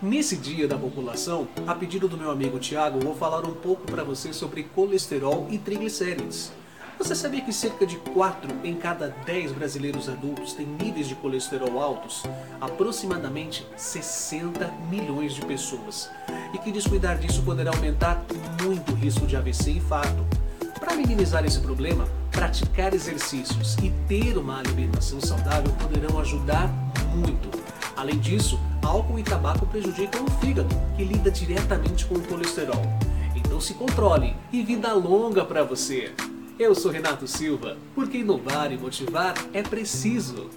Nesse dia da população, a pedido do meu amigo Tiago, vou falar um pouco para você sobre colesterol e triglicérides. Você sabia que cerca de 4 em cada 10 brasileiros adultos têm níveis de colesterol altos? Aproximadamente 60 milhões de pessoas. E que descuidar disso poderá aumentar muito o risco de AVC e infarto. Para minimizar esse problema, praticar exercícios e ter uma alimentação saudável poderão ajudar muito. Além disso, álcool e tabaco prejudicam o fígado, que lida diretamente com o colesterol. Então se controle e vida longa para você! Eu sou Renato Silva, porque inovar e motivar é preciso.